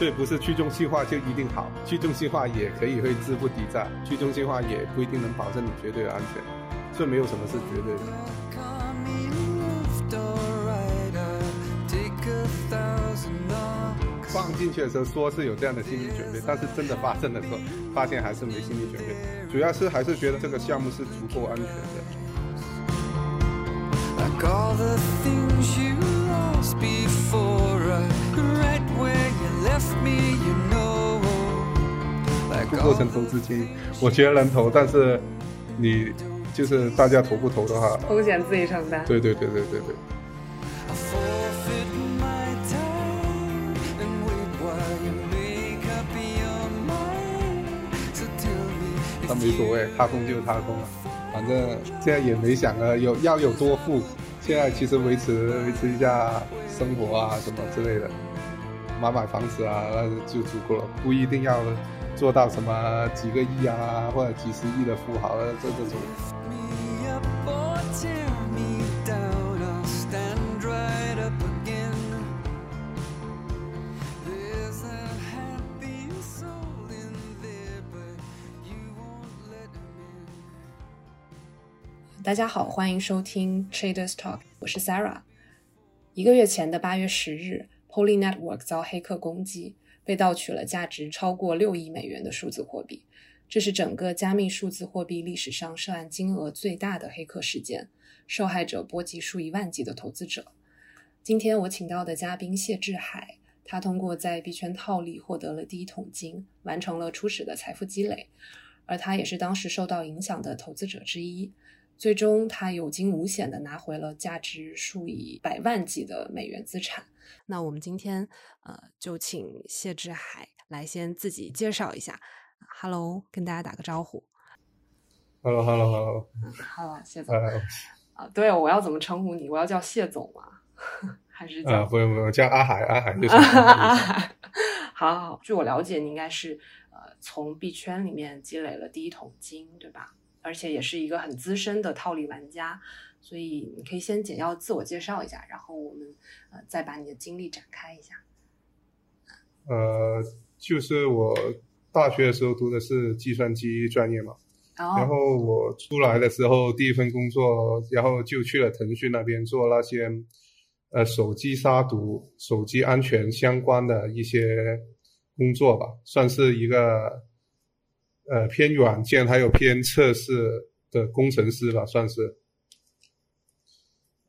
所以不是去中心化就一定好，去中心化也可以会资不抵债，去中心化也不一定能保证你绝对的安全，所以没有什么是绝对的。放进去的时候说是有这样的心理准备，但是真的发生的时候，发现还是没心理准备，主要是还是觉得这个项目是足够安全的。不构 all 成投资建议，我觉得能投，但是你就是大家投不投的话，风险自己承担。对对对对对对。I forfeit my time and wait while you make up your mind. So tell me 他没所谓，踏空就踏空了，反正现在也没想着有要有多富，现在其实维持维持一下生活啊什么之类的，买买房子啊那就足够了，不一定要做到什么几个亿啊或者几十亿的富豪啊这这种。大家好，欢迎收听 Traders Talk，我是 Sarah。一个月前的八月十日，Poly Network 遭黑客攻击，被盗取了价值超过六亿美元的数字货币。这是整个加密数字货币历史上涉案金额最大的黑客事件，受害者波及数以万计的投资者。今天我请到的嘉宾谢志海，他通过在币圈套利获得了第一桶金，完成了初始的财富积累，而他也是当时受到影响的投资者之一。最终，他有惊无险的拿回了价值数以百万计的美元资产。那我们今天呃，就请谢志海来先自己介绍一下。Hello，跟大家打个招呼。Hello Hello Hello，Hello，谢总。呃啊，对，我要怎么称呼你？我要叫谢总吗？还是叫？呃不用不用叫阿海阿海就行。啊，好好好，据我了解，你应该是呃从币圈里面积累了第一桶金，对吧？而且也是一个很资深的套利玩家，所以你可以先简要自我介绍一下，然后我们呃再把你的经历展开一下。呃，就是我大学的时候读的是计算机专业嘛，然哦，后我出来的时候，第一份工作，然后就去了腾讯那边做那些呃手机杀毒、手机安全相关的一些工作吧，算是一个呃偏软件还有偏测试的工程师吧，算是。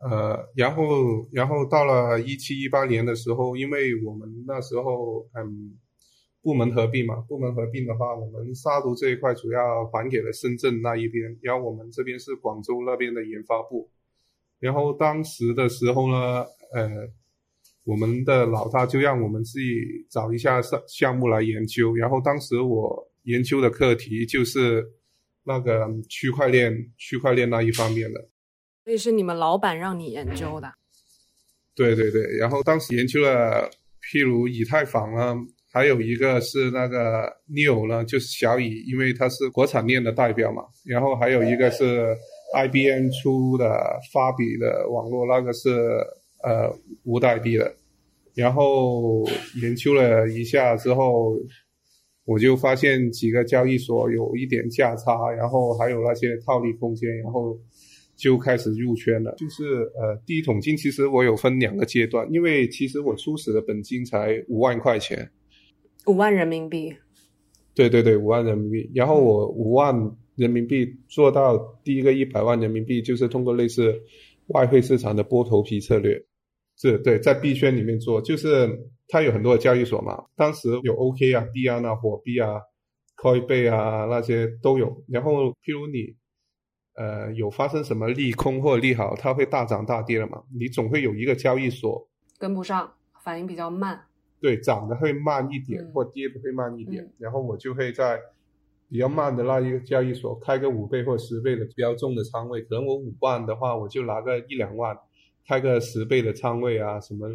呃，然后然后到了一七一八年的时候，因为我们那时候嗯部门合并嘛，部门合并的话，我们杀毒这一块主要还给了深圳那一边，然后我们这边是广州那边的研发部。然后当时的时候呢，呃，我们的老大就让我们自己找一下项项目来研究。然后当时我研究的课题就是那个区块链，区块链那一方面的。所以是你们老板让你研究的。对对对，然后当时研究了，譬如以太坊啊，还有一个是那个 Neo 呢，就是小以，因为它是国产链的代表嘛。然后还有一个是 IBM 出的发比的网络，那个是呃无代币的。然后研究了一下之后，我就发现几个交易所有一点价差，然后还有那些套利空间，然后就开始入圈了。就是呃，第一桶金其实我有分两个阶段，因为其实我初始的本金才五万块钱，五万人民币，对对对，五万人民币。然后我五万人民币做到第一个一百万人民币，就是通过类似外汇市场的剥头皮策略。是对，在币圈里面做，就是它有很多的交易所嘛，当时有 OK 啊、币安啊、火币啊、Coinbase 啊那些都有。然后，譬如你呃有发生什么利空或利好，它会大涨大跌了嘛，你总会有一个交易所跟不上，反应比较慢。对，涨的会慢一点，嗯或跌的会慢一点，嗯然后我就会在比较慢的那一个交易所开个五倍或十倍的比较重的仓位，可能我五万的话，我就拿个一两万，开个十倍的仓位啊什么，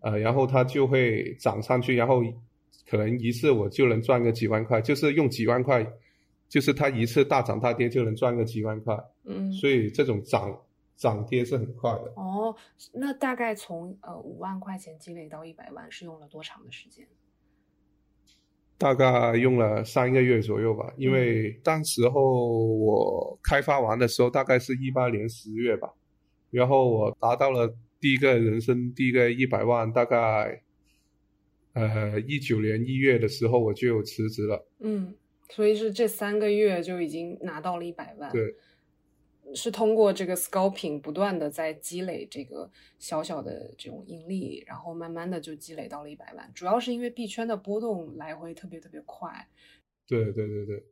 呃，然后它就会涨上去，然后可能一次我就能赚个几万块，就是用几万块，就是它一次大涨大跌就能赚个几万块，嗯，所以这种涨涨跌是很快的。哦，那大概从呃五万块钱积累到一百万是用了多长的时间？大概用了三个月左右吧，因为当时候我开发完的时候大概是一八年十月吧，然后我达到了第一个人生第一个一百万，大概呃一九年一月的时候我就辞职了。嗯，所以是这三个月就已经拿到了一百万。对，是通过这个 scalping 不断的在积累这个小小的这种盈利，然后慢慢的就积累到了一百万。主要是因为币圈的波动来回特别特别快，对对对对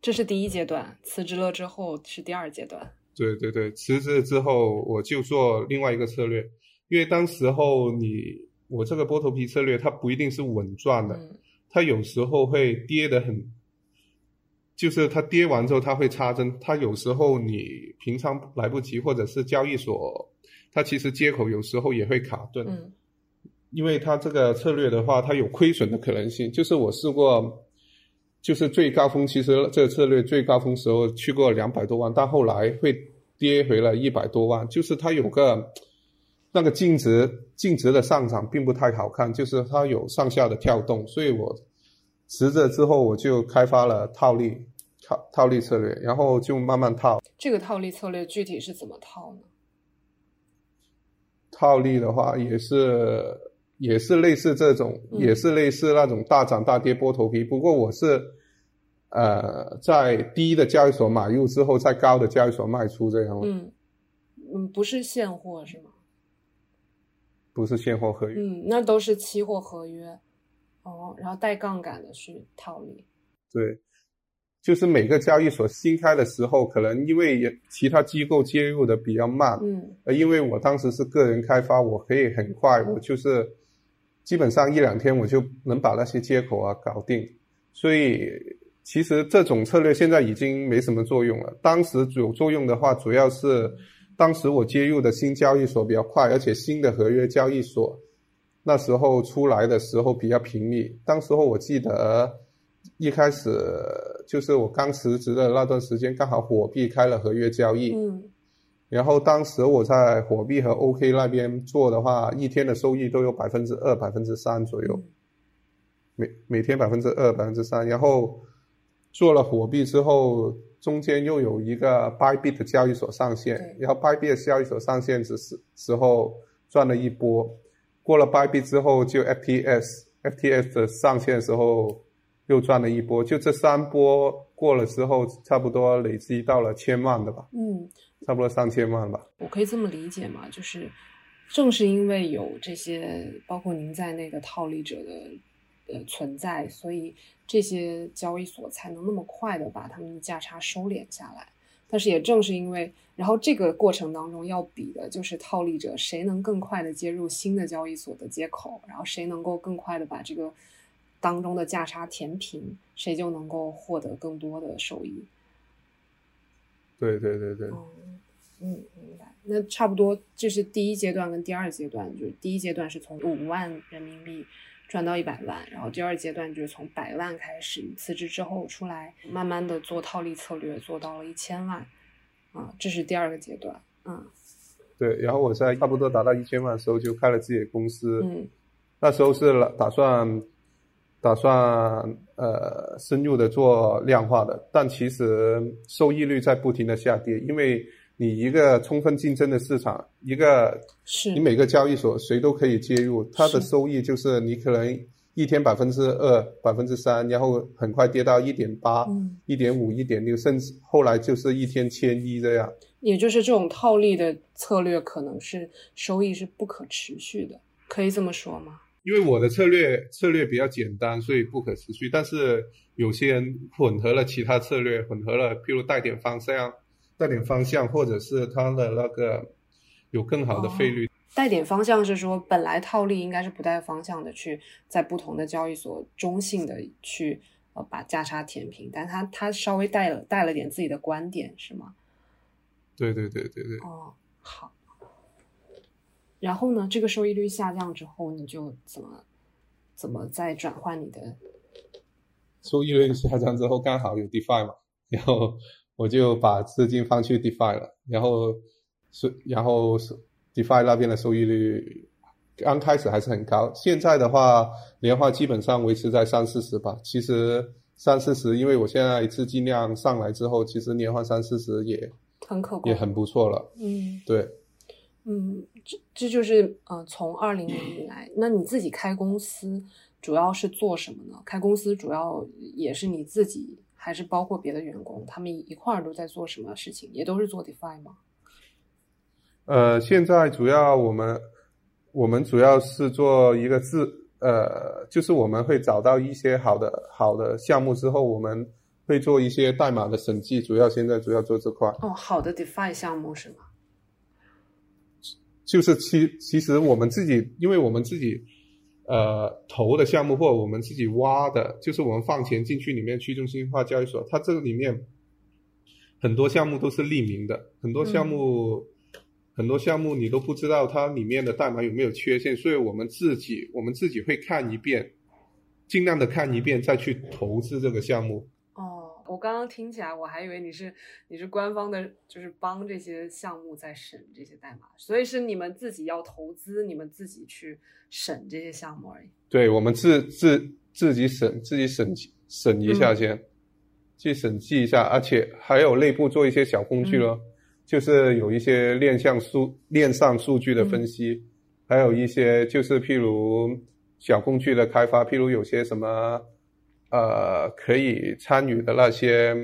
这是第一阶段。辞职了之后是第二阶段。对对对，辞职之后我就做另外一个策略，因为当时候你我这个剥头皮策略它不一定是稳赚的，嗯它有时候会跌得很，就是它跌完之后它会插针，它有时候你平仓来不及，或者是交易所它其实接口有时候也会卡顿，嗯因为它这个策略的话，它有亏损的可能性。就是我试过，就是最高峰，其实这个策略最高峰时候去过两百多万，但后来会跌回了一百多万，就是它有个那个净值净值的上涨并不太好看，就是它有上下的跳动，所以我辞职之后我就开发了套利套套利策略，然后就慢慢套。这个套利策略具体是怎么套呢？套利的话也是也是类似这种，嗯也是类似那种大涨大跌波头皮。不过我是呃在低的交易所买入之后，在高的交易所卖出，这样、嗯嗯，不是现货是吗？不是现货合约。嗯，那都是期货合约。哦，然后带杠杆的去套利。对，就是每个交易所新开的时候，可能因为也其他机构介入的比较慢，嗯呃，因为我当时是个人开发，我可以很快，我就是基本上一两天我就能把那些接口啊搞定，所以其实这种策略现在已经没什么作用了。当时有作用的话，主要是当时我接入的新交易所比较快，而且新的合约交易所那时候出来的时候比较频密。当时候我记得一开始就是我刚辞职的那段时间，刚好火币开了合约交易。嗯然后当时我在火币和 OK 那边做的话，一天的收益都有百分之二、百分之三左右，每每天百分之二、百分之三。然后做了火币之后，中间又有一个 Bybit 的交易所上线，然后 Bybit 的交易所上线之时时候赚了一波，过了 Bybit 之后就 FTS，FTS 的上线的时候又赚了一波，就这三波过了之后，差不多累积到了千万的吧。嗯，差不多上千万吧。我可以这么理解吗？就是正是因为有这些包括您在内的套利者的呃存在，所以这些交易所才能那么快的把他们的价差收敛下来。但是也正是因为，然后这个过程当中要比的就是套利者谁能更快的接入新的交易所的接口，然后谁能够更快的把这个当中的价差填平，谁就能够获得更多的收益。对对对对，嗯嗯，明白。那差不多这是第一阶段跟第二阶段，就是第一阶段是从五万人民币赚到一百万，然后第二阶段就是从百万开始，辞职之后出来，慢慢的做套利策略，做到了一千万，啊，这是第二个阶段。嗯对。然后我在差不多达到一千万的时候就开了自己的公司，嗯那时候是打算打算呃深入的做量化的，但其实收益率在不停的下跌，因为你一个充分竞争的市场，一个是你每个交易所谁都可以介入，它的收益就是你可能一天百分之二、百分之三，然后很快跌到一点八、嗯，一点五、一点六，甚至后来就是一天千一这样。也就是这种套利的策略可能是收益是不可持续的，可以这么说吗？因为我的策略策略比较简单，所以不可持续。但是有些人混合了其他策略，混合了，譬如带点方向、带点方向，或者是它的那个有更好的费率。带点方向是说，本来套利应该是不带方向的，去在不同的交易所中性的去呃把价差填平，但它它稍微带了带了点自己的观点，是吗？对对对对对。哦，好。然后呢，这个收益率下降之后，你就怎么怎么再转换你的？收益率下降之后，刚好有 DeFi 嘛，然后我就把资金放去 DeFi 了，然后是然后是 DeFi 那边的收益率刚开始还是很高，现在的话年化基本上维持在三四十吧。其实三四十，因为我现在资金量上来之后，其实年化三四十也很可观，也很不错了。嗯对，嗯，这这就是呃，从二零年以来，那你自己开公司主要是做什么呢？开公司主要也是你自己，还是包括别的员工，他们一块儿都在做什么事情？也都是做 DeFi 吗？呃，现在主要我们我们主要是做一个自呃，就是我们会找到一些好的好的项目之后，我们会做一些代码的审计，主要现在主要做这块。哦，好的 DeFi 项目是吗？就是其其实我们自己，因为我们自己呃投的项目或者我们自己挖的，就是我们放钱进去里面去中心化交易所，它这个里面很多项目都是匿名的，很多项目、很多项目你都不知道它里面的代码有没有缺陷，所以我们自己我们自己会看一遍，尽量的看一遍再去投资这个项目。哦，我刚刚听起来我还以为你是你是官方的，就是帮这些项目在审这些代码，所以是你们自己要投资，你们自己去审这些项目而已。对我们自自自己审自己审审一下先，去审计一下，而且还有内部做一些小工具咯，就是有一些链上数链上数据的分析，还有一些就是譬如小工具的开发，譬如有些什么呃可以参与的那些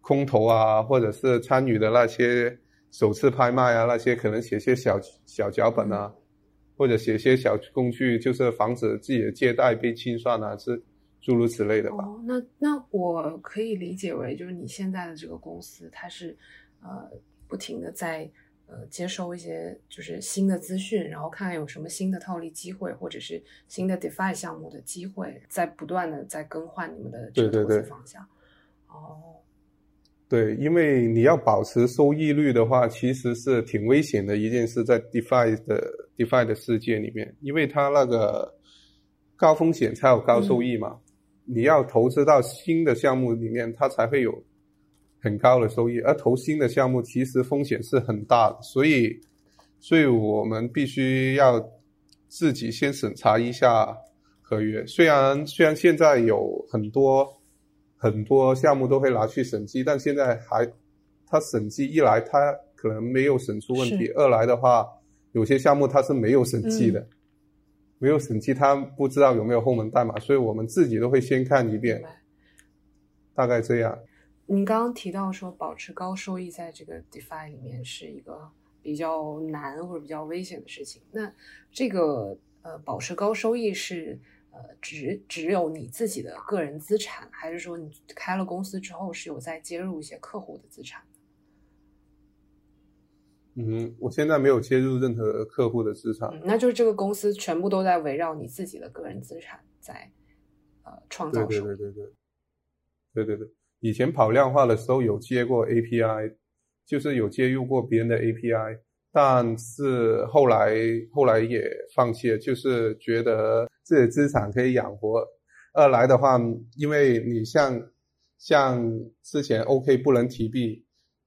空投啊，或者是参与的那些首次拍卖啊，那些可能写些小小脚本啊。或者写些小工具，就是防止自己的借贷被清算啊，是诸如此类的吧。那那我可以理解为，就是你现在的这个公司，它是呃不停的在呃接收一些就是新的资讯，然后看看有什么新的套利机会，或者是新的 DeFi 项目的机会，在不断的在更换你们的这个投资对对对方向。哦，对，因为你要保持收益率的话，其实是挺危险的一件事，在 DeFi 的 DeFi 的世界里面，因为它那个高风险才有高收益嘛。你要投资到新的项目里面，它才会有很高的收益，而投新的项目其实风险是很大的，所以，所以我们必须要自己先审查一下合约。虽然虽然现在有很多。很多项目都会拿去审计，但现在还，它审计一来，它可能没有审出问题；二来的话，有些项目它是没有审计的，没有审计，它不知道有没有后门代码，所以我们自己都会先看一遍。大概这样。您刚刚提到说，保持高收益在这个 DeFi 里面是一个比较难或者比较危险的事情。那这个呃，保持高收益是呃只只有你自己的个人资产，还是说你开了公司之后是有在接入一些客户的资产？嗯，我现在没有接入任何客户的资产。嗯，那就是这个公司全部都在围绕你自己的个人资产在呃创对对造收益。对对对，对对对。以前跑量化的时候有接过 API，就是有接入过别人的 API，但是后来后来也放弃了，就是觉得自己资产可以养活。二来的话，因为你像像之前 OK 不能提币，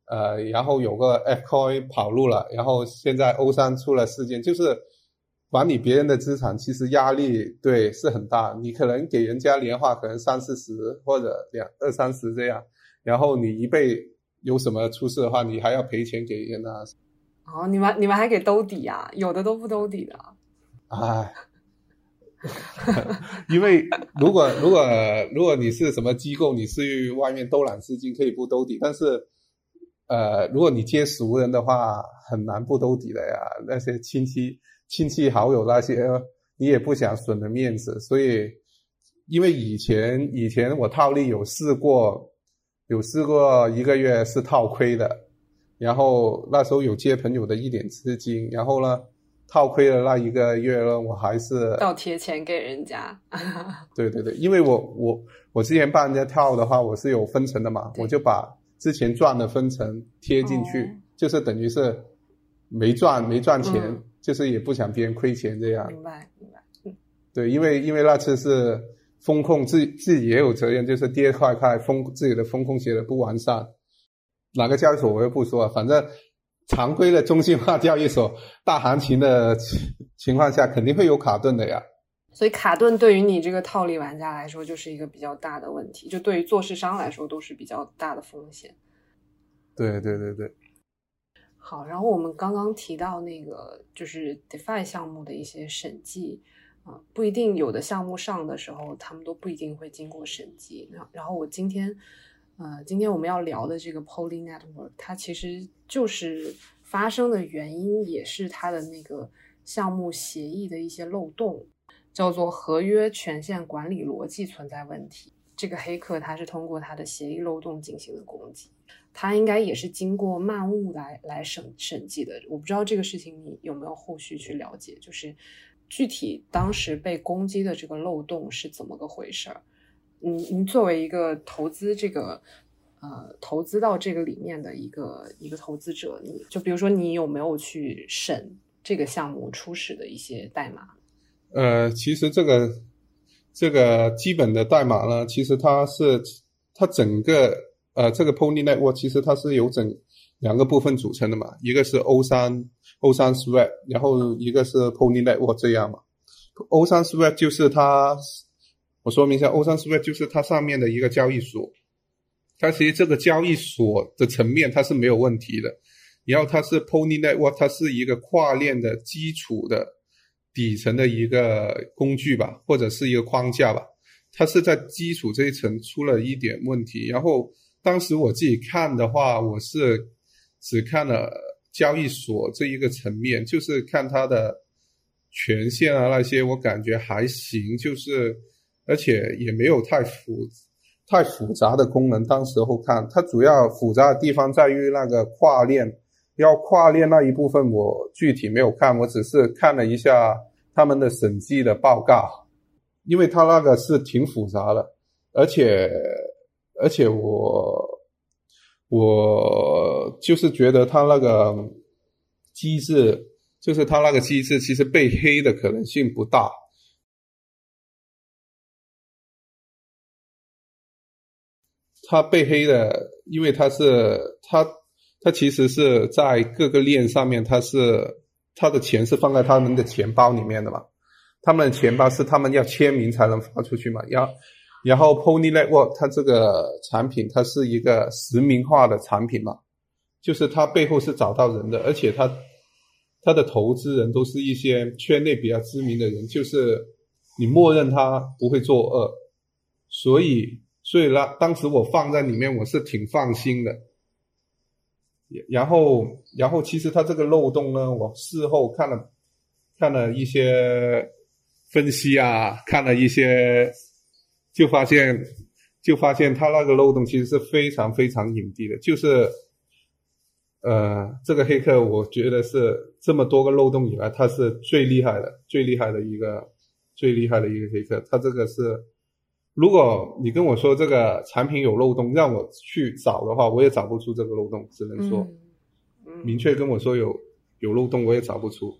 呃，然后有个 Fcoin 跑路了，然后现在 O 三出了事件，就是管理别人的资产，其实压力对是很大。你可能给人家年化可能三四十或者两二三十这样，然后你一被有什么出事的话，你还要赔钱给人啊，哦，你们你们还给兜底啊？有的都不兜底的啊。唉。因为如果如果如果你是什么机构，你是去外面兜揽资金可以不兜底，但是呃，如果你接熟人的话，很难不兜底的呀。那些亲戚亲戚好友那些，你也不想损了面子，所以因为以前以前我套利有试过，有试过一个月是套亏的，然后那时候有借朋友的一点资金，然后呢。套亏的那一个月呢，我还是倒贴钱给人家。对对对，因为我我我之前帮人家套的话，我是有分成的嘛，我就把之前赚的分成贴进去，哦就是等于是没赚没赚钱，嗯就是也不想别人亏钱这样。明白明白。对，因为因为那次是风控自自己也有责任，就是跌快快风自己的风控写的不完善，哪个交易所我又不说，反正常规的中心化交易所大行情的情情况下，肯定会有卡顿的呀。所以卡顿对于你这个套利玩家来说，就是一个比较大的问题，就对于做市商来说都是比较大的风险。对对对对，好，然后我们刚刚提到那个就是 DeFi 项目的一些审计啊、不一定有的项目上的时候，他们都不一定会经过审计。然后然后我今天呃，今天我们要聊的这个 Poly Network，它其实就是发生的原因也是它的那个项目协议的一些漏洞，叫做合约权限管理逻辑存在问题。这个黑客他是通过他的协议漏洞进行的攻击。他应该也是经过漫雾来来审审计的。我不知道这个事情你有没有后续去了解，就是具体当时被攻击的这个漏洞是怎么个回事儿？你你作为一个投资这个呃投资到这个里面的一个一个投资者，你就比如说你有没有去审这个项目初始的一些代码？呃，其实这个这个基本的代码呢，其实它是它整个呃这个 Pony Network 其实它是由整两个部分组成的嘛，一个是 O 三 O 三 Swap，然后一个是 Pony Network 这样嘛。O 三 Swap 就是它，我说明一下，O 三 Swap 就是它上面的一个交易所，它其实这个交易所的层面它是没有问题的，然后它是 Pony Network，它是一个跨链的基础的底层的一个工具吧，或者是一个框架吧。它是在基础这一层出了一点问题，然后当时我自己看的话，我是只看了交易所这一个层面，就是看它的权限啊那些，我感觉还行，就是而且也没有太复太复杂的功能。当时候看它主要复杂的地方在于那个跨链，要跨链那一部分我具体没有看，我只是看了一下他们的审计的报告。因为它那个是挺复杂的，而且而且我我就是觉得他那个机制，就是他那个机制其实被黑的可能性不大。他被黑的，因为他是他，他其实是在各个链上面，他是他的钱是放在他们的钱包里面的嘛。他们的钱包是他们要签名才能发出去嘛，要然后 Pony Network 它这个产品它是一个实名化的产品嘛，就是它背后是找到人的，而且它它的投资人都是一些圈内比较知名的人，就是你默认他不会作恶，所以所以呢，当时我放在里面我是挺放心的。然后然后其实它这个漏洞呢，我事后看了看了一些。分析啊，看了一些，就发现，就发现它那个漏洞其实是非常非常隐蔽的。就是，呃，这个黑客我觉得是这么多个漏洞以来，他是最厉害的，最厉害的一个，最厉害的一个黑客。他这个是，如果你跟我说这个产品有漏洞，让我去找的话，我也找不出这个漏洞，只能说，嗯，明确跟我说有有漏洞，我也找不出。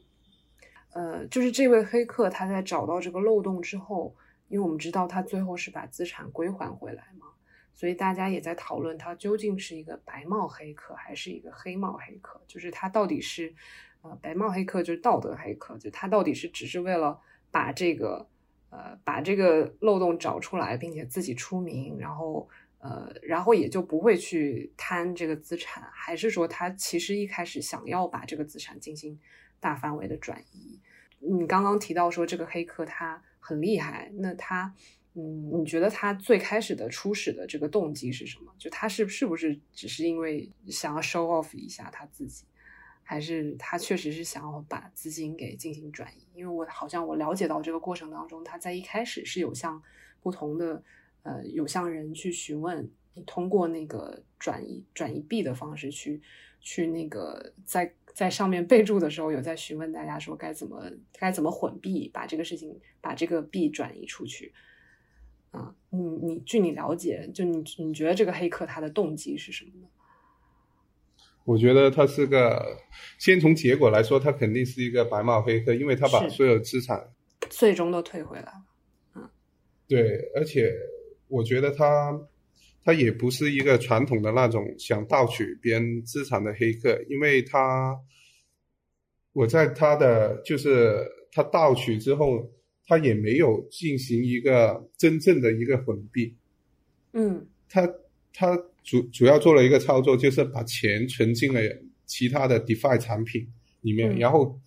呃，就是这位黑客他在找到这个漏洞之后，因为我们知道他最后是把资产归还回来嘛，所以大家也在讨论他究竟是一个白帽黑客还是一个黑帽黑客，就是他到底是呃白帽黑客就是道德黑客，就他到底是只是为了把这个呃把这个漏洞找出来，并且自己出名，然后呃然后也就不会去贪这个资产，还是说他其实一开始想要把这个资产进行大范围的转移？你刚刚提到说这个黑客他很厉害，那他，嗯，你觉得他最开始的初始的这个动机是什么？就他是是不是只是因为想要 show off 一下他自己，还是他确实是想要把资金给进行转移？因为我好像我了解到这个过程当中，他在一开始是有向不同的呃有向人去询问，通过那个转移转移币的方式去去那个在。在上面备注的时候，有在询问大家说该怎么该怎么混币，把这个事情把这个币转移出去。啊，你你据你了解，就你你觉得这个黑客他的动机是什么呢？我觉得他是个，先从结果来说，他肯定是一个白马黑客，因为他把所有资产，最终都退回来了。嗯对，而且我觉得他他也不是一个传统的那种想盗取别人资产的黑客，因为他我在他的就是他盗取之后，他也没有进行一个真正的一个混币，嗯。他他主主要做了一个操作，就是把钱存进了其他的 DeFi 产品里面，嗯。然后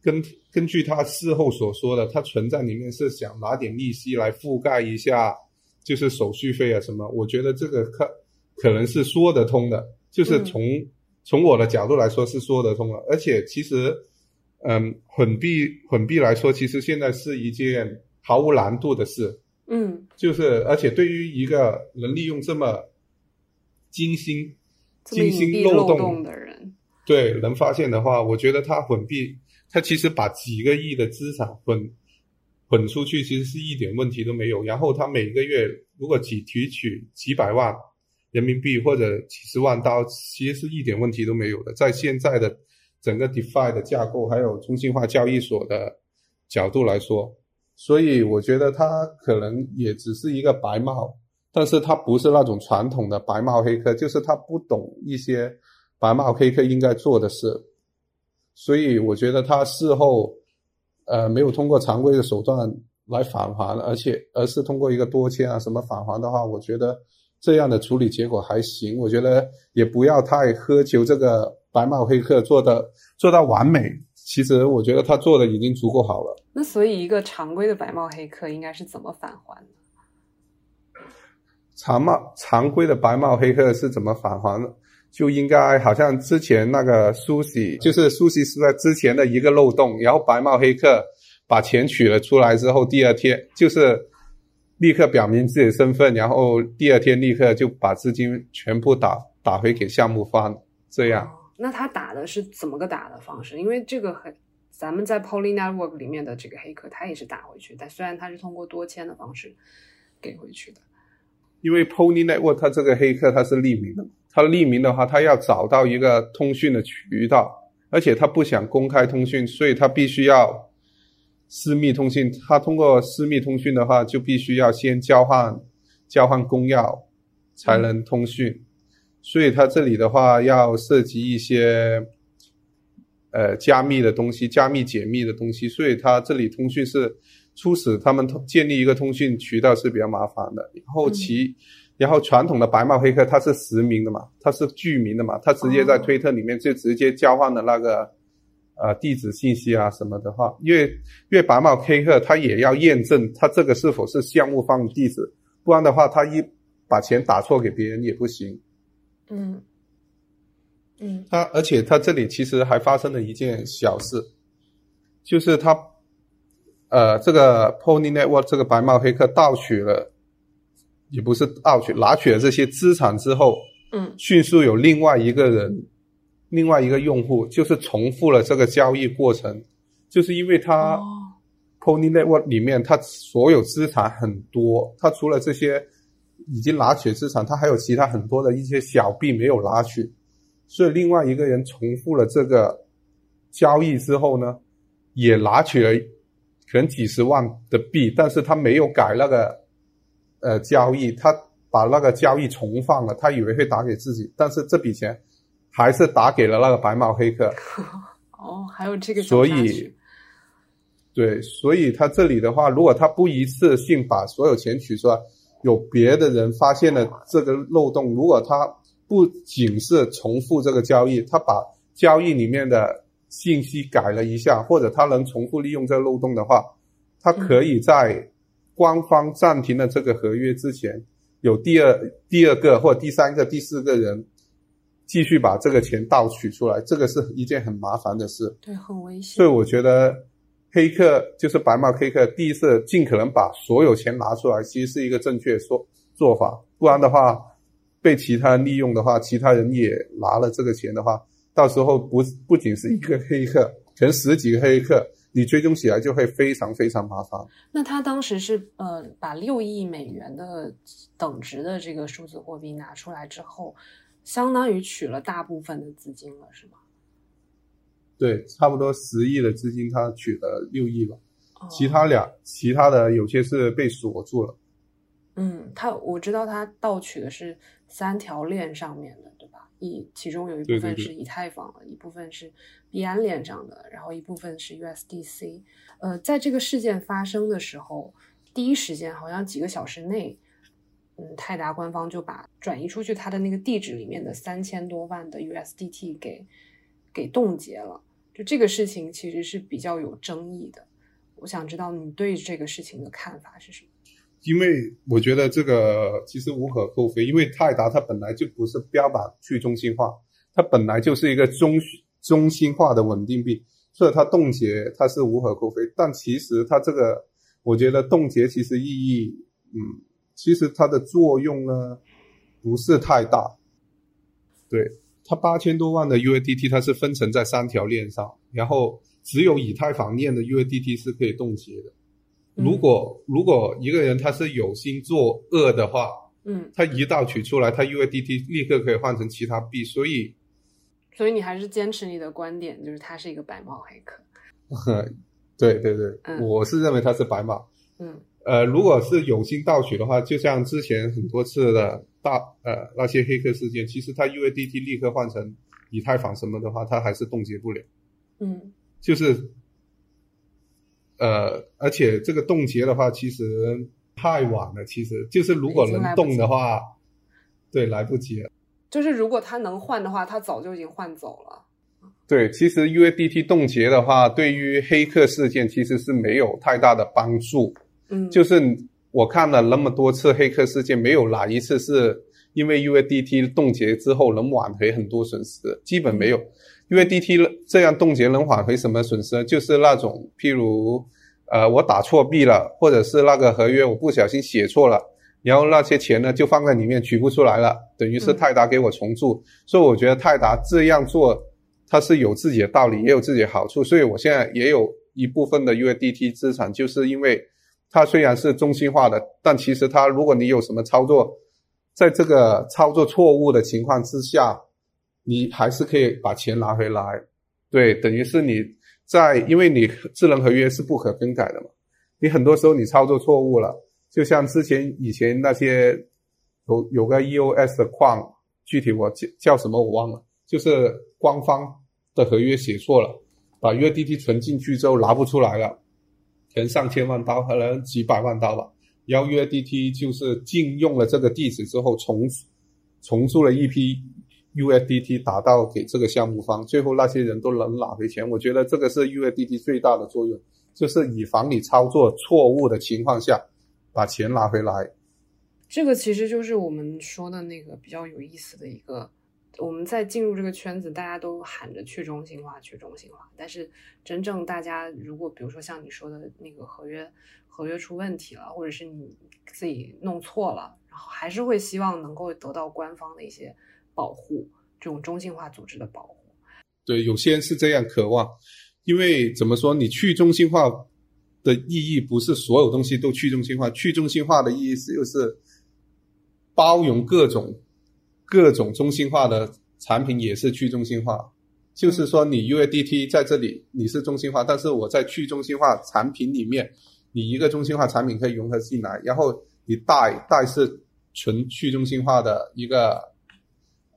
根根据他事后所说的，他存在里面是想拿点利息来覆盖一下，就是手续费啊什么。我觉得这个可可能是说得通的，就是嗯从、从我的角度来说是说得通的，而且其实，嗯，混币混币来说，其实现在是一件毫无难度的事。嗯，就是而且对于一个能利用这么精心、么精心漏洞的人，对能发现的话，我觉得他混币，他其实把几个亿的资产混滚出去，其实是一点问题都没有。然后他每个月如果只提取几百万人民币或者几十万刀，其实是一点问题都没有的。在现在的整个 DeFi 的架构还有中心化交易所的角度来说，所以我觉得他可能也只是一个白帽，但是他不是那种传统的白帽黑客，就是他不懂一些白帽黑客应该做的事，所以我觉得他事后呃没有通过常规的手段来返还，而且而是通过一个多签啊什么返还的话，我觉得这样的处理结果还行。我觉得也不要太苛求这个白帽黑客做的做到完美，其实我觉得他做的已经足够好了。那所以一个常规的白帽黑客应该是怎么返还的？常帽常规的白帽黑客是怎么返还的？就应该好像之前那个苏西，就是苏西是在之前的一个漏洞，然后白帽黑客把钱取了出来之后，第二天就是立刻表明自己的身份，然后第二天立刻就把资金全部打打回给项目方，这样。哦那他打的是怎么个打的方式？因为这个很，咱们在 Poly Network 里面的这个黑客，他也是打回去，但虽然他是通过多签的方式给回去的。因为 Poly Network 它这个黑客他是匿名的，它匿名的话，他要找到一个通讯的渠道，而且他不想公开通讯，所以他必须要私密通讯。他通过私密通讯的话，就必须要先交换交换公钥才能通讯，所以它这里的话要涉及一些呃加密的东西、加密解密的东西，所以它这里通讯是初始他们建立一个通讯渠道是比较麻烦的。后其、然后传统的白帽黑客它是实名的嘛，它是具名的嘛，它直接在哦推特里面就直接交换的那个。呃，地址信息啊什么的话，因为因为白帽黑客他也要验证他这个是否是项目方的地址，不然的话他一把钱打错给别人也不行。嗯嗯他而且他这里其实还发生了一件小事，就是他呃这个 Pony Network 这个白帽黑客盗取了，也不是盗取，拿取了这些资产之后，嗯。迅速有另外一个人，另外一个用户就是重复了这个交易过程，就是因为他。哦。Pony Network 里面，他所有资产很多，他除了这些已经拿取的资产，他还有其他很多的一些小币没有拿取，所以另外一个人重复了这个交易之后呢，也拿取了可能几十万的币，但是他没有改那个呃交易，他把那个交易重放了，他以为会打给自己，但是这笔钱还是打给了那个白帽黑客。哦，还有这个所以对，所以他这里的话，如果他不一次性把所有钱取出来，有别的人发现了这个漏洞，如果他不仅是重复这个交易，他把交易里面的信息改了一下，或者他能重复利用这个漏洞的话，他可以在官方暂停了这个合约之前，有第二第二个或第三个、第四个人继续把这个钱盗取出来，这个是一件很麻烦的事。对，很危险所以。我觉得黑客就是白帽黑客，第一次尽可能把所有钱拿出来，其实是一个正确说做做法。不然的话，被其他人利用的话，其他人也拿了这个钱的话，到时候不不仅是一个黑客，可能十几个黑客，你追踪起来就会非常非常麻烦。那他当时是呃把六亿美元的等值的这个数字货币拿出来之后，相当于取了大部分的资金了，是吗？对，差不多十亿的资金，他取了六亿吧，哦其他俩其他的有些是被锁住了。嗯，他我知道他盗取的是三条链上面的？一其中有一部分是以太坊的，一部分是币安链上的，然后一部分是 USDC。呃，在这个事件发生的时候，第一时间好像几个小时内，嗯，泰达官方就把转移出去它的那个地址里面的三千多万的 USDT 给给冻结了。就这个事情其实是比较有争议的。我想知道你对这个事情的看法是什么？因为我觉得这个其实无可厚非，因为泰达它本来就不是标榜去中心化，它本来就是一个中中心化的稳定币，所以它冻结它是无可厚非。但其实它这个，我觉得冻结其实意义，嗯，其实它的作用呢不是太大。对，它八千多万的 USDT 它是分成在三条链上，然后只有以太坊链的 USDT 是可以冻结的。如果如果一个人他是有心作恶的话，嗯，他一道取出来，他 USDT 立刻可以换成其他币，所以，所以你还是坚持你的观点，就是他是一个白帽黑客。对 对对，嗯我是认为他是白帽。嗯呃，如果是有心盗取的话，就像之前很多次的大呃那些黑客事件，其实他 USDT 立刻换成以太坊什么的话，他还是冻结不了。嗯就是，呃，而且这个冻结的话，其实太晚了。其实就是如果能动的话，对，来不及了。就是如果他能换的话，他早就已经换走了。对，其实 USDT 冻结的话，对于黑客事件其实是没有太大的帮助。嗯，就是我看了那么多次黑客事件，没有哪一次是因为 USDT 冻结之后能挽回很多损失，基本没有。USDT 这样冻结能挽回什么损失？就是那种譬如，呃，我打错币了，或者是那个合约我不小心写错了，然后那些钱呢就放在里面取不出来了，等于是泰达给我重铸。所以我觉得泰达这样做，它是有自己的道理，也有自己的好处。所以我现在也有一部分的 USDT 资产，就是因为它虽然是中心化的，但其实它如果你有什么操作，在这个操作错误的情况之下，你还是可以把钱拿回来。对，等于是你在，因为你智能合约是不可更改的嘛，你很多时候你操作错误了，就像之前以前那些有有个 EOS 的矿，具体我叫叫什么我忘了，就是官方的合约写错了，把 USDT 存进去之后拿不出来了，可能上千万刀，可能几百万刀吧。然后 USDT 就是禁用了这个地址之后重重铸了一批 USDT 打到给这个项目方，最后那些人都能拿回钱。我觉得这个是 USDT 最大的作用，就是以防你操作错误的情况下把钱拿回来。这个其实就是我们说的那个比较有意思的一个，我们在进入这个圈子，大家都喊着去中心化、去中心化，但是真正大家如果比如说像你说的那个合约合约出问题了，或者是你自己弄错了，然后还是会希望能够得到官方的一些保护，这种中心化组织的保护。对，有些人是这样渴望，因为怎么说，你去中心化的意义不是所有东西都去中心化，去中心化的意义是就是包容各种各种中心化的产品也是去中心化。就是说，你 USDT 在这里你是中心化，但是我在去中心化产品里面，你一个中心化产品可以融合进来，然后你贷贷是纯去中心化的一个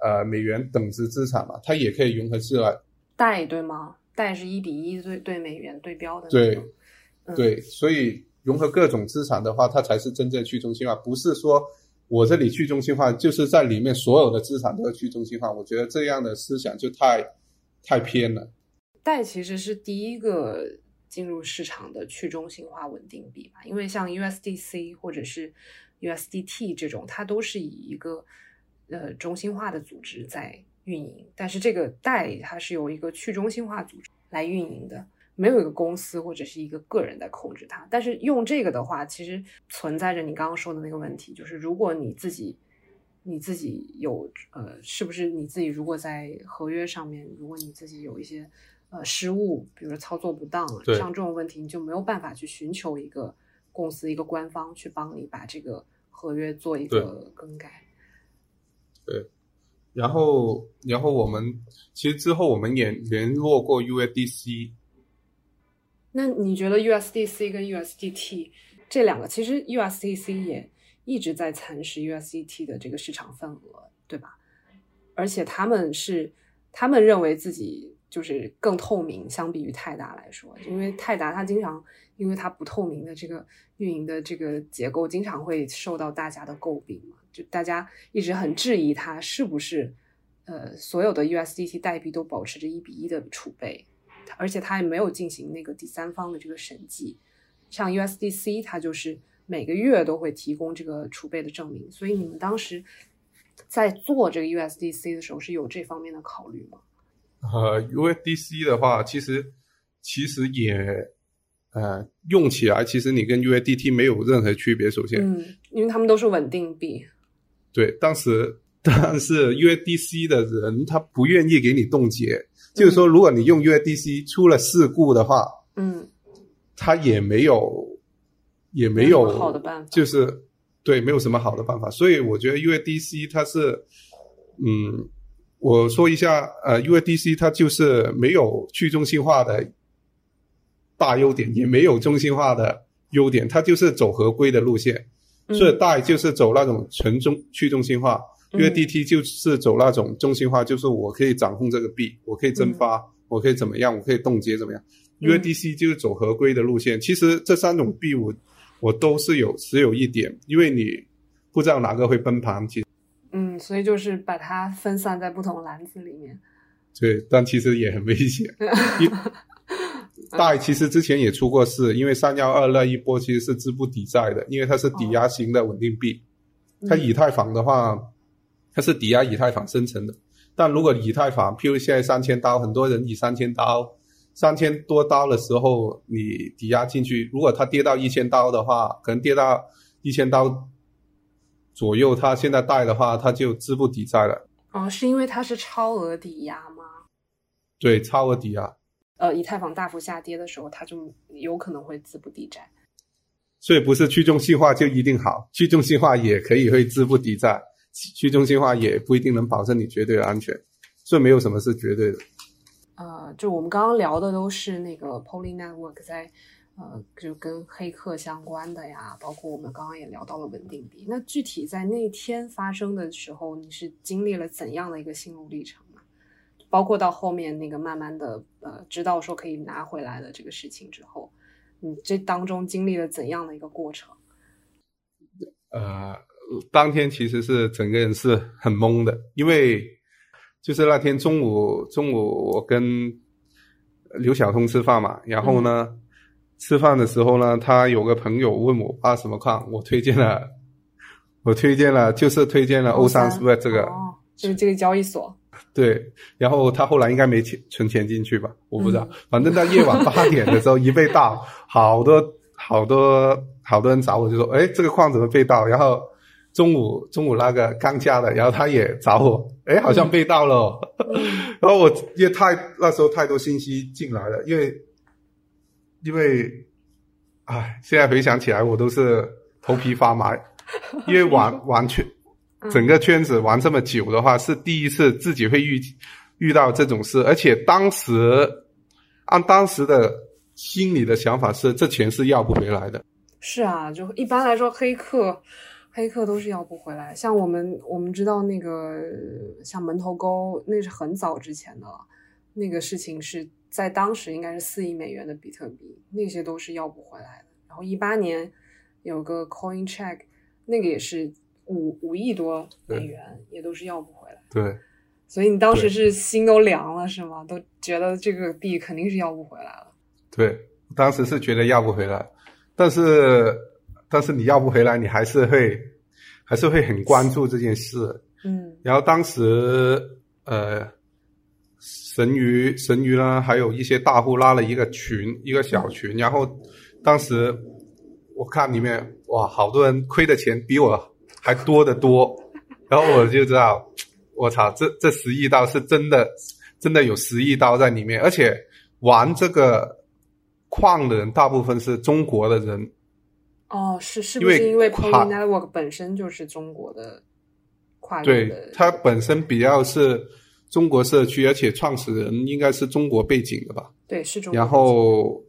呃美元等值资产嘛，它也可以融合进来。贷对吗？贷是一比一对对美元对标的对。嗯对，所以融合各种资产的话，它才是真正去中心化，不是说我这里去中心化就是在里面所有的资产都要去中心化。我觉得这样的思想就太太偏了。贷其实是第一个进入市场的去中心化稳定币吧，因为像 USDC 或者是 USDT 这种，它都是以一个呃中心化的组织在运营，但是这个代理它是由一个去中心化组织来运营的。没有一个公司或者是一个个人在控制它，但是用这个的话，其实存在着你刚刚说的那个问题，就是如果你自己你自己有呃，是不是你自己如果在合约上面，如果你自己有一些呃失误，比如说操作不当，对像这种问题，你就没有办法去寻求一个公司、一个官方去帮你把这个合约做一个更改。对然后，然后我们其实之后我们也联络过 USDC，那你觉得 USDC 跟 USDT 这两个，其实 USDC 也一直在蚕食 USDT 的这个市场份额，对吧？而且他们是他们认为自己就是更透明，相比于泰达来说，因为泰达它经常因为它不透明的这个运营的这个结构，经常会受到大家的诟病嘛，就大家一直很质疑它是不是呃所有的 USDT 代币都保持着一比一的储备，而且它也没有进行那个第三方的这个审计，像 USDC 它就是每个月都会提供这个储备的证明，所以你们当时在做这个 USDC 的时候是有这方面的考虑吗？呃，USDC 的话，其实其实也呃用起来，其实你跟 USDT 没有任何区别。首先，嗯，因为他们都是稳定币。对，当时 但是 UADC 的人他不愿意给你冻结，就是说，如果你用 UADC 出了事故的话，嗯，他也没有也没有好的办法就是对，没有什么好的办法。所以我觉得 UADC 它是，嗯，我说一下，呃，UADC 它就是没有去中心化的大优点，也没有中心化的优点，它就是走合规的路线。嗯所以代就是走那种纯中去中心化嗯，USDT 就是走那种中心化，就是我可以掌控这个币，我可以增发，我可以怎么样，我可以冻结怎么样。嗯 USDC 就是走合规的路线。其实这三种币我我都是有持有一点，因为你不知道哪个会崩盘，其实嗯，所以就是把它分散在不同篮子里面。对，但其实也很危险。因 代其实之前也出过事，因为三幺二那一波其实是资不抵债的，因为它是抵押型的稳定币。它以太坊的话，它是抵押以太坊生成的。但如果以太坊，譬如现在三千刀，很多人以三千刀、三千多刀的时候，你抵押进去，如果它跌到一千刀的话，可能跌到一千刀左右，它现在贷的话，它就资不抵债了。哦，是因为它是超额抵押吗？对，超额抵押。呃，以太坊大幅下跌的时候，它就有可能会资不抵债。所以不是去中心化就一定好，去中心化也可以会资不抵债，去中心化也不一定能保证你绝对的安全，所以没有什么是绝对的。呃，就我们刚刚聊的都是那个 Poly Network 在呃，就跟黑客相关的呀，包括我们刚刚也聊到了稳定币。那具体在那天发生的时候，你是经历了怎样的一个心路历程呢？包括到后面那个慢慢的呃，知道说可以拿回来的这个事情之后，你这当中经历了怎样的一个过程？呃，当天其实是整个人是很懵的，因为就是那天中午，中午我跟刘晓通吃饭嘛，然后呢，吃饭的时候呢，他有个朋友问我挖什么矿，我推荐了，我推荐了，就是推荐了欧三 Sweat 这个，哦，就是这个交易所。对，然后他后来应该没钱存钱进去吧，我不知道。反正到夜晚八点的时候一被盗，好多好多好多人找我就说，哎，这个矿怎么被盗？然后中午中午那个刚加的，然后他也找我，哎，好像被盗了哦。然后我因为太那时候太多信息进来了，因为因为，唉，现在回想起来我都是头皮发麻，因为完完全。整个圈子玩这么久的话，是第一次自己会遇遇到这种事，而且当时按当时的心里的想法是，这钱是要不回来的。是啊，就一般来说，黑客黑客都是要不回来。像我们我们知道那个像门头沟，那是很早之前的了，那个事情是在当时应该是四亿美元的比特币，那些都是要不回来的。然后一八年有个 Coin Check，那个也是五五亿多美元，也都是要不回来。对，所以你当时是心都凉了是吗？都觉得这个币肯定是要不回来了。对，当时是觉得要不回来，但是但是你要不回来，你还是会还是会很关注这件事。嗯然后当时呃，神鱼神鱼呢，还有一些大户拉了一个群，一个小群，然后当时我看里面哇，好多人亏的钱比我还多得多，然后我就知道，我操，这这十亿刀是真的，真的有十亿刀在里面，而且玩这个矿的人大部分是中国的人，哦，是是不是因为跨 Poly Network 本身就是中国的跨对？它本身比较是中国社区，而且创始人应该是中国背景的吧。对是中国。然后，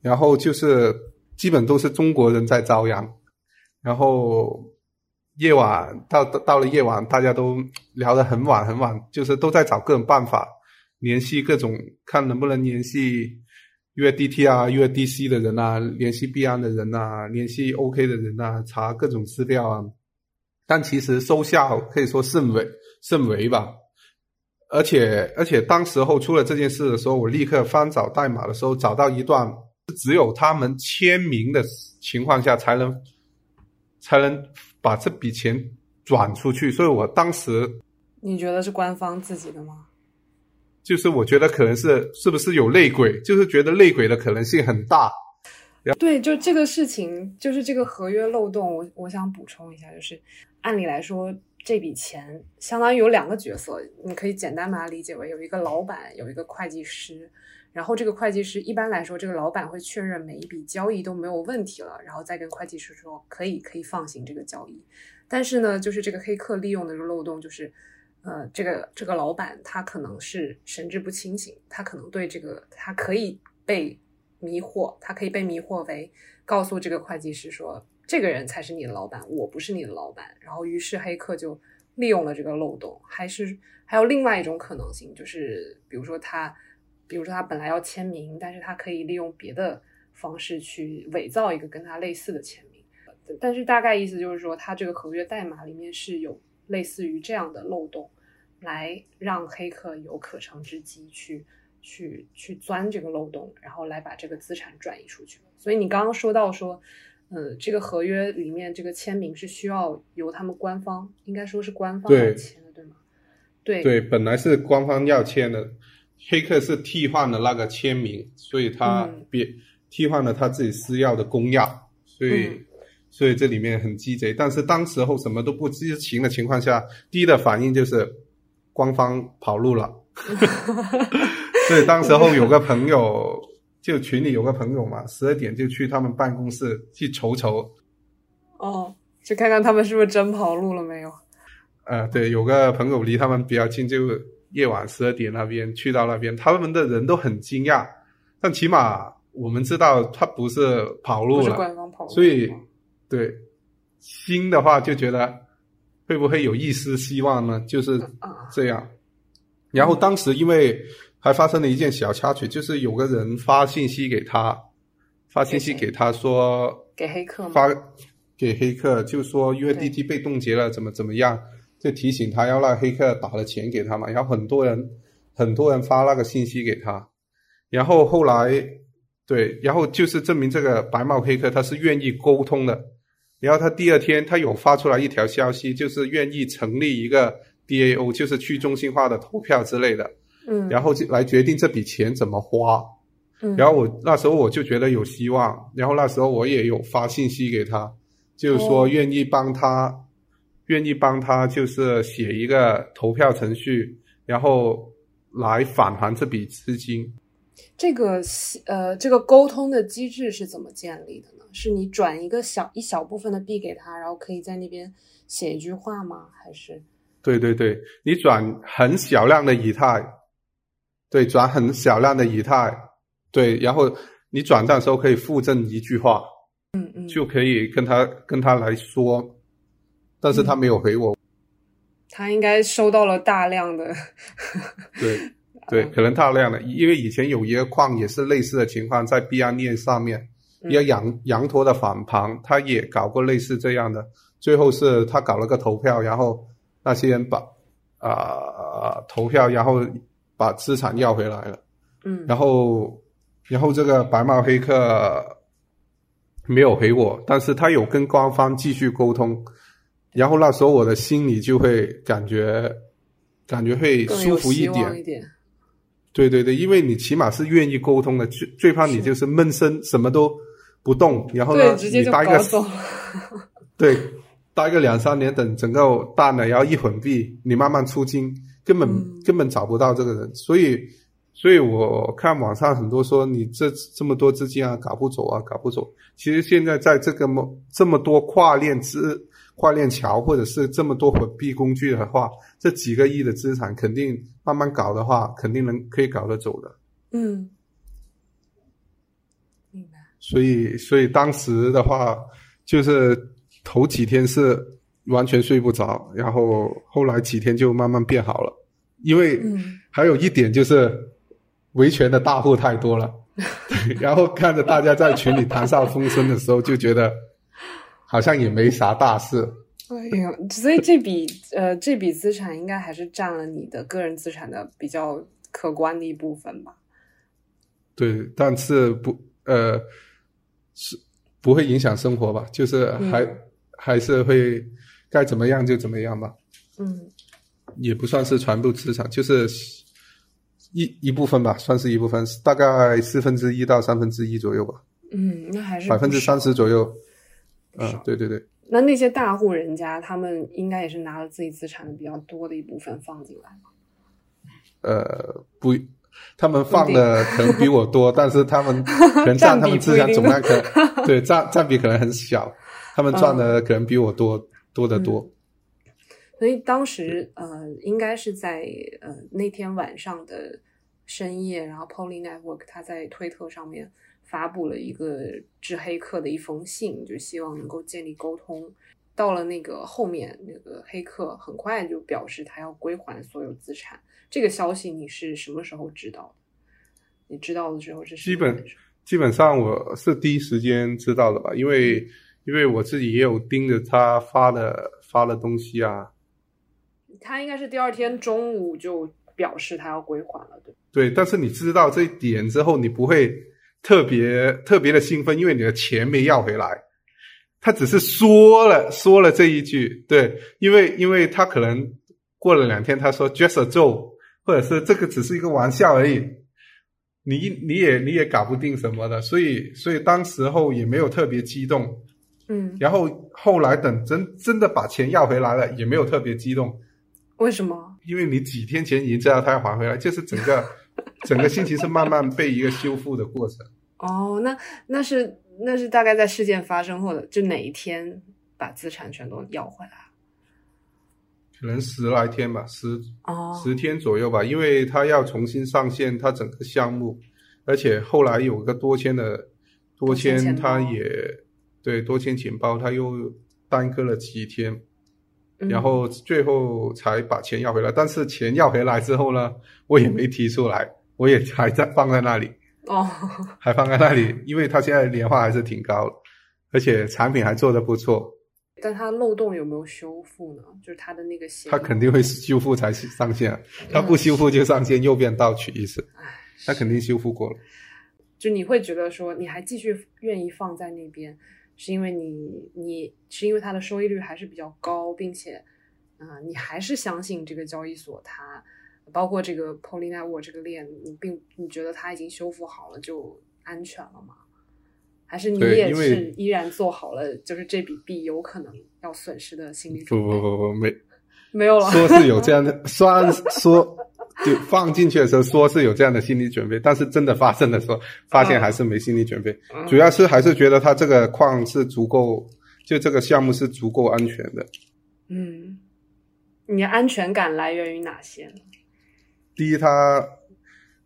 然后就是基本都是中国人在遭殃。然后夜晚到到到了夜晚，大家都聊得很晚很晚，就是都在找各种办法联系各种，看能不能联系 UDT 啊、UDC 的人啊，联系币安的人啊，联系 OK 的人啊，查各种资料啊。但其实收效可以说甚微甚微吧。而且而且当时候出了这件事的时候，我立刻翻找代码的时候，找到一段只有他们签名的情况下才能才能把这笔钱转出去，所以我当时你觉得是官方自己的吗？就是我觉得可能是是不是有内鬼，就是觉得内鬼的可能性很大。对，就这个事情，就是这个合约漏洞，我我想补充一下，就是按理来说，这笔钱相当于有两个角色，你可以简单把它理解为有一个老板，有一个会计师。然后这个会计师一般来说，这个老板会确认每一笔交易都没有问题了，然后再跟会计师说可以可以放行这个交易。但是呢，就是这个黑客利用的这个漏洞，就是呃，这个这个老板他可能是神志不清醒，他可能对这个他可以被迷惑，他可以被迷惑为告诉这个会计师说，这个人才是你的老板，我不是你的老板。然后于是黑客就利用了这个漏洞，还是还有另外一种可能性，就是比如说他，比如说他本来要签名，但是他可以利用别的方式去伪造一个跟他类似的签名。但是大概意思就是说，他这个合约代码里面是有类似于这样的漏洞，来让黑客有可乘之机去去去钻这个漏洞，然后来把这个资产转移出去。所以你刚刚说到说，呃，这个合约里面这个签名是需要由他们官方，应该说是官方来签的，对吗？对对，本来是官方要签的，黑客是替换了那个签名，所以他嗯别、替换了他自己私钥的公钥，所以、嗯所以这里面很鸡贼。但是当时候什么都不知情的情况下，第一的反应就是官方跑路了。所以当时候有个朋友，就群里有个朋友嘛，十二点就去他们办公室去瞅瞅，哦，去看看他们是不是真跑路了没有？呃，对，有个朋友离他们比较近，就夜晚十二点那边去到那边，他们的人都很惊讶，但起码我们知道他不是跑路了，官方跑路，所以对新的话就觉得会不会有一丝希望呢？就是啊，这样。然后当时因为还发生了一件小插曲，就是有个人发信息给他，发信息给他说给黑客？发给黑客，就说 u 为 d t 被冻结了，怎么怎么样，就提醒他要让黑客打了钱给他嘛。然后很多人很多人发那个信息给他，然后后来对，然后就是证明这个白帽黑客他是愿意沟通的。然后他第二天他有发出来一条消息，就是愿意成立一个 DAO，就是去中心化的投票之类的，嗯，然后就来决定这笔钱怎么花。嗯，然后我那时候我就觉得有希望，然后那时候我也有发信息给他，就是说哦愿意帮他，愿意帮他就是写一个投票程序，然后来返还这笔资金。这个呃，这个沟通的机制是怎么建立的呢？是你转一个小一小部分的币给他，然后可以在那边写一句话吗？还是对对对，你转很小量的以太，对，转很小量的以太，对，然后你转账的时候可以附赠一句话，嗯嗯，就可以跟他跟他来说，但是他没有回我，他应该收到了大量的，对对，可能大量的，因为以前有一个矿也是类似的情况，在币安链上面，嗯。一个羊羊驼的反庞，他也搞过类似这样的，最后是他搞了个投票，然后那些人把啊、投票，然后把资产要回来了，嗯，然后然后这个白帽黑客没有回我，但是他有跟官方继续沟通，然后那时候我的心里就会感觉感觉会舒服一点，一点，对对对，因为你起码是愿意沟通的，最最怕你就是闷声什么都不动，然后呢对，，直接就你待个。对，待个两三年，等整个淡了，然后一混币，你慢慢出金，根本、嗯根本找不到这个人，所以所以我看网上很多说你这这么多资金啊，搞不走啊，搞不走。其实现在在这个么这么多跨链资跨链桥，或者是这么多混币工具的话，这几个亿的资产，肯定慢慢搞的话，肯定能可以搞得走的。嗯，明白。所以，所以当时的话，就是头几天是完全睡不着，然后后来几天就慢慢变好了。因为嗯还有一点就是维权的大户太多了，对然后看着大家在群里谈笑风生的时候，就觉得好像也没啥大事。哎呀，所以这笔呃这笔资产应该还是占了你的个人资产的比较可观的一部分吧？对，但是不呃是不会影响生活吧？就是还、嗯还是会该怎么样就怎么样吧，嗯也不算是全部资产，就是一一部分吧，算是一部分，大概四分之一到三分之一左右吧，嗯，那还是百分之三十左右。嗯，对对对，那那些大户人家，他们应该也是拿了自己资产的比较多的一部分放进来。呃，不，他们放的可能比我多，但是他们可能占他们资产总 量可能对占占比可能很小，他们赚的可能比我多、多得多。所以当时呃，应该是在呃那天晚上的深夜，然后 Poly Network 他在推特上面发布了一个致黑客的一封信，就希望能够建立沟通。到了那个后面，那个黑客很快就表示他要归还所有资产。这个消息你是什么时候知道的？你知道的时候是基本基本上我是第一时间知道的吧，因为因为我自己也有盯着他发的发的东西啊，他应该是第二天中午就表示他要归还了，对？对，但是你知道这一点之后，你不会特别特别的兴奋，因为你的钱没要回来。他只是说了说了这一句，对，因为因为他可能过了两天，他说 just a joke，或者是这个只是一个玩笑而已，你你也你也搞不定什么的，所以所以当时候也没有特别激动，嗯，然后后来等真真的把钱要回来了，也没有特别激动，为什么？因为你几天前已经知道他要还回来，就是整个 整个心情是慢慢被一个修复的过程。哦，那那是那是大概在事件发生后的就哪一天把资产全都要回来？可能十来天吧，十哦，十天左右吧，因为他要重新上线他整个项目，而且后来有个多签的多多签他也对多签钱包，他又耽搁了几天，嗯然后最后才把钱要回来。但是钱要回来之后呢，我也没提出来，我也还在放在那里，哦，还放在那里，因为他现在年化还是挺高的，而且产品还做得不错，但它漏洞有没有修复呢？就是它的那个协议，他肯定会修复才上线，他不修复就上线，右边盗取意思，唉他肯定修复过了。就你会觉得说，你还继续愿意放在那边，是因为你你是因为它的收益率还是比较高，并且，啊、你还是相信这个交易所它，包括这个 Poly Network 这个链，你并你觉得它已经修复好了就安全了吗？还是你也是依然做好了，就是这笔币有可能要损失的心理准备？不不不不，没没有了。说是有这样的，虽然说 就放进去的时候说是有这样的心理准备，但是真的发生的时候，发现还是没心理准备。嗯主要是还是觉得它这个矿是足够，就这个项目是足够安全的。嗯，你的安全感来源于哪些呢？第一，它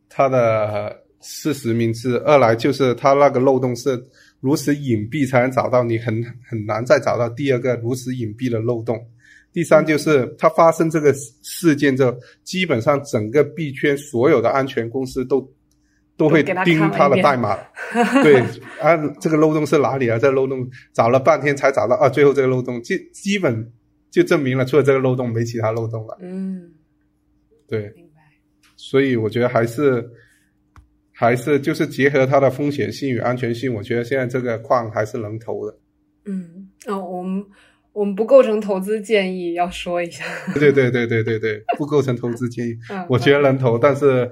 它的事实明智；二来就是它那个漏洞是如此隐蔽才能找到，你很很难再找到第二个如此隐蔽的漏洞。第三就是它发生这个事件之后，基本上整个币圈所有的安全公司都都会盯它的代码。对，啊，这个漏洞是哪里啊？这个漏洞找了半天才找到啊，最后这个漏洞基基本就证明了，除了这个漏洞没其他漏洞了。嗯，对，明白。所以我觉得还是还是就是结合它的风险性与安全性，我觉得现在这个矿还是能投的。嗯，哦，我们我们不构成投资建议，要说一下。对对对对对对，不构成投资建议。嗯，我觉得能投，但是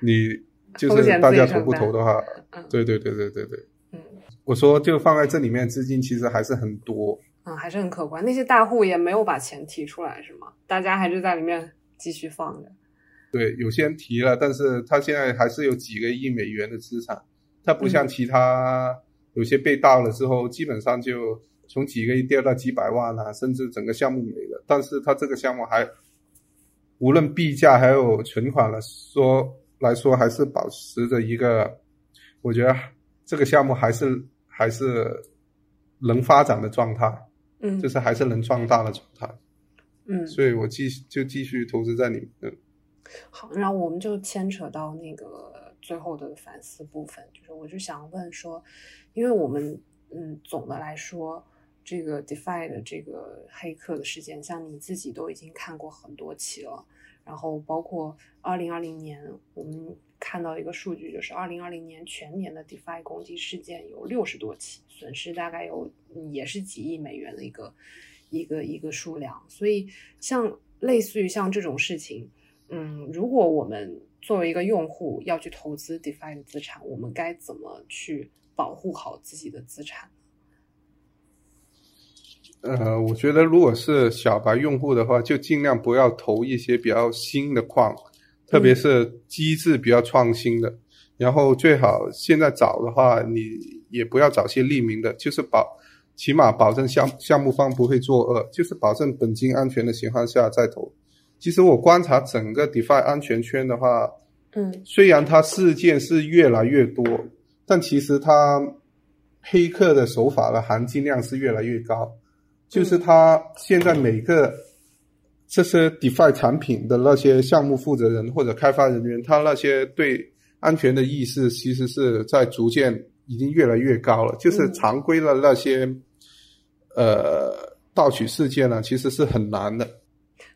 你就是大家投不投的话，嗯对对对对对对，嗯我说就放在这里面资金其实还是很多。嗯，还是很可观。那些大户也没有把钱提出来，是吗？大家还是在里面继续放着。对，有些人提了，但是他现在还是有几个亿美元的资产，他不像其他、有些被盗了之后，基本上就从几个亿掉到几百万啊，甚至整个项目没了。但是它这个项目还无论币价还有存款了说来说，还是保持着一个，我觉得这个项目还是还是能发展的状态。嗯就是还是能壮大的状态，嗯，所以我继就继续投资在里面。嗯好，然后我们就牵扯到那个最后的反思部分，就是我就想问说，因为我们嗯总的来说，这个 DeFi 的这个黑客的事件，像你自己都已经看过很多起了，然后包括二零二零年，我们看到一个数据，就是二零二零年全年的 DeFi 攻击事件有六十多起，损失大概有也是几亿美元的一个一个一个数量，所以像类似于像这种事情。嗯，如果我们作为一个用户要去投资 DeFi 的资产，我们该怎么去保护好自己的资产？呃，我觉得如果是小白用户的话，就尽量不要投一些比较新的矿，特别是机制比较创新的。然后最好现在找的话，你也不要找些匿名的，就是保起码保证项项目方不会作恶，就是保证本金安全的情况下再投。其实我观察整个 DeFi 安全圈的话，嗯虽然它事件是越来越多，但其实它黑客的手法的含金量是越来越高。就是他现在每个这些 DeFi 产品的那些项目负责人或者开发人员，他那些对安全的意识其实是在逐渐已经越来越高了。就是常规的那些呃盗取事件呢，其实是很难的。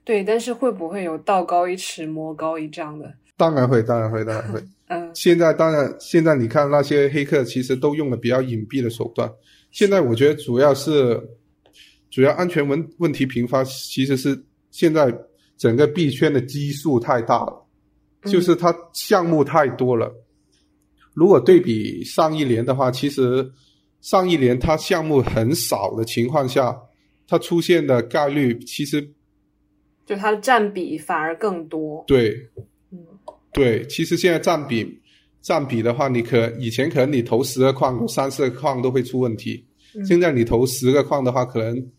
对，但是会不会有道高一尺，魔高一丈的？当然会，当然会，当然会。嗯现在当然，现在你看那些黑客其实都用了比较隐蔽的手段。现在我觉得主要是主要安全问问题频发，其实是现在整个币圈的基数太大了，就是它项目太多了。如果对比上一年的话，其实上一年它项目很少的情况下，它出现的概率其实就它的占比反而更多。对嗯对，其实现在占比占比的话，你可以前可能你投十个矿，有三四个矿都会出问题。嗯现在你投十个矿的话，可能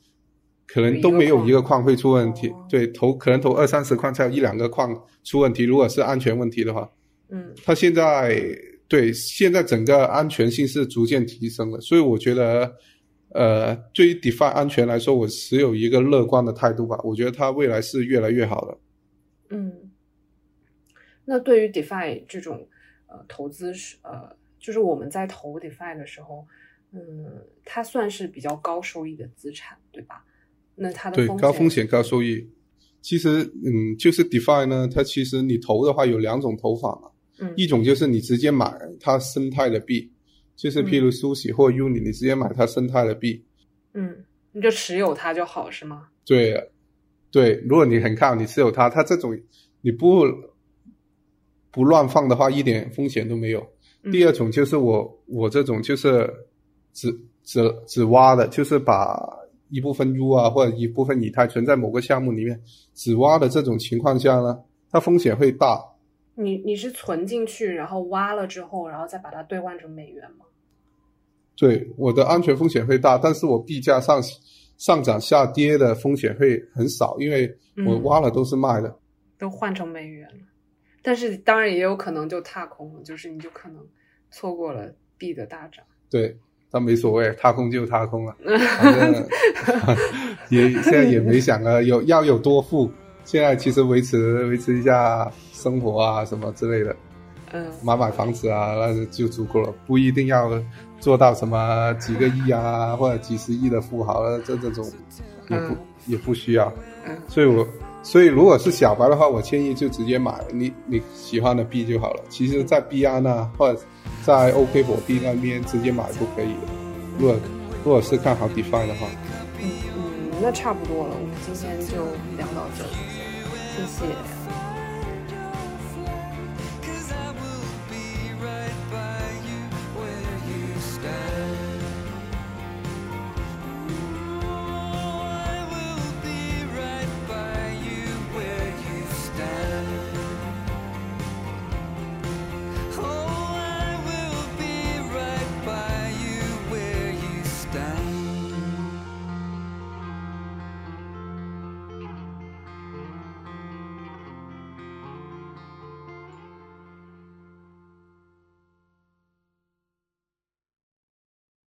可能都没有一个矿会出问题。哦对，投可能投二三十矿才有一两个矿出问题。如果是安全问题的话，嗯它现在对现在整个安全性是逐渐提升了，所以我觉得，呃，对于 DeFi 安全来说，我持有一个乐观的态度吧。我觉得它未来是越来越好的。嗯。那对于 DeFi 这种呃投资是呃，就是我们在投 DeFi 的时候，嗯，它算是比较高收益的资产，对吧？那它的对，高风险高收益。其实，嗯，就是 DeFi 呢，它其实你投的话有两种投法嘛，嗯一种就是你直接买它生态的币，就是譬如苏喜或 Uni，你直接买它生态的币。嗯，你就持有它就好是吗？对，对，如果你很看好你持有它，它这种你不不乱放的话，一点风险都没有。嗯第二种就是我我这种就是只只只挖的，就是把一部分 U 啊或者一部分以太存在某个项目里面，只挖的这种情况下呢，它风险会大。你你是存进去，然后挖了之后，然后再把它兑换成美元吗？对，我的安全风险会大，但是我币价上上涨下跌的风险会很少，因为我嗯挖了都是卖的。都换成美元了，但是当然也有可能就踏空了，就是你就可能错过了币的大涨。对，但没所谓，踏空就踏空了，反正 也现在也没想了有要有多富，现在其实维持维持一下生活啊什么之类的，嗯买买房子啊那就足够了，不一定要做到什么几个亿啊或者几十亿的富豪，这这种也不、嗯也不需要。嗯所以我所以如果是小白的话，我建议就直接买你你喜欢的币就好了。其实，在币安啊，或者在 OK 火币那边直接买就可以了。如果如果是看好 DeFi 的话，嗯嗯，那差不多了，我们今天就聊到这里，谢谢。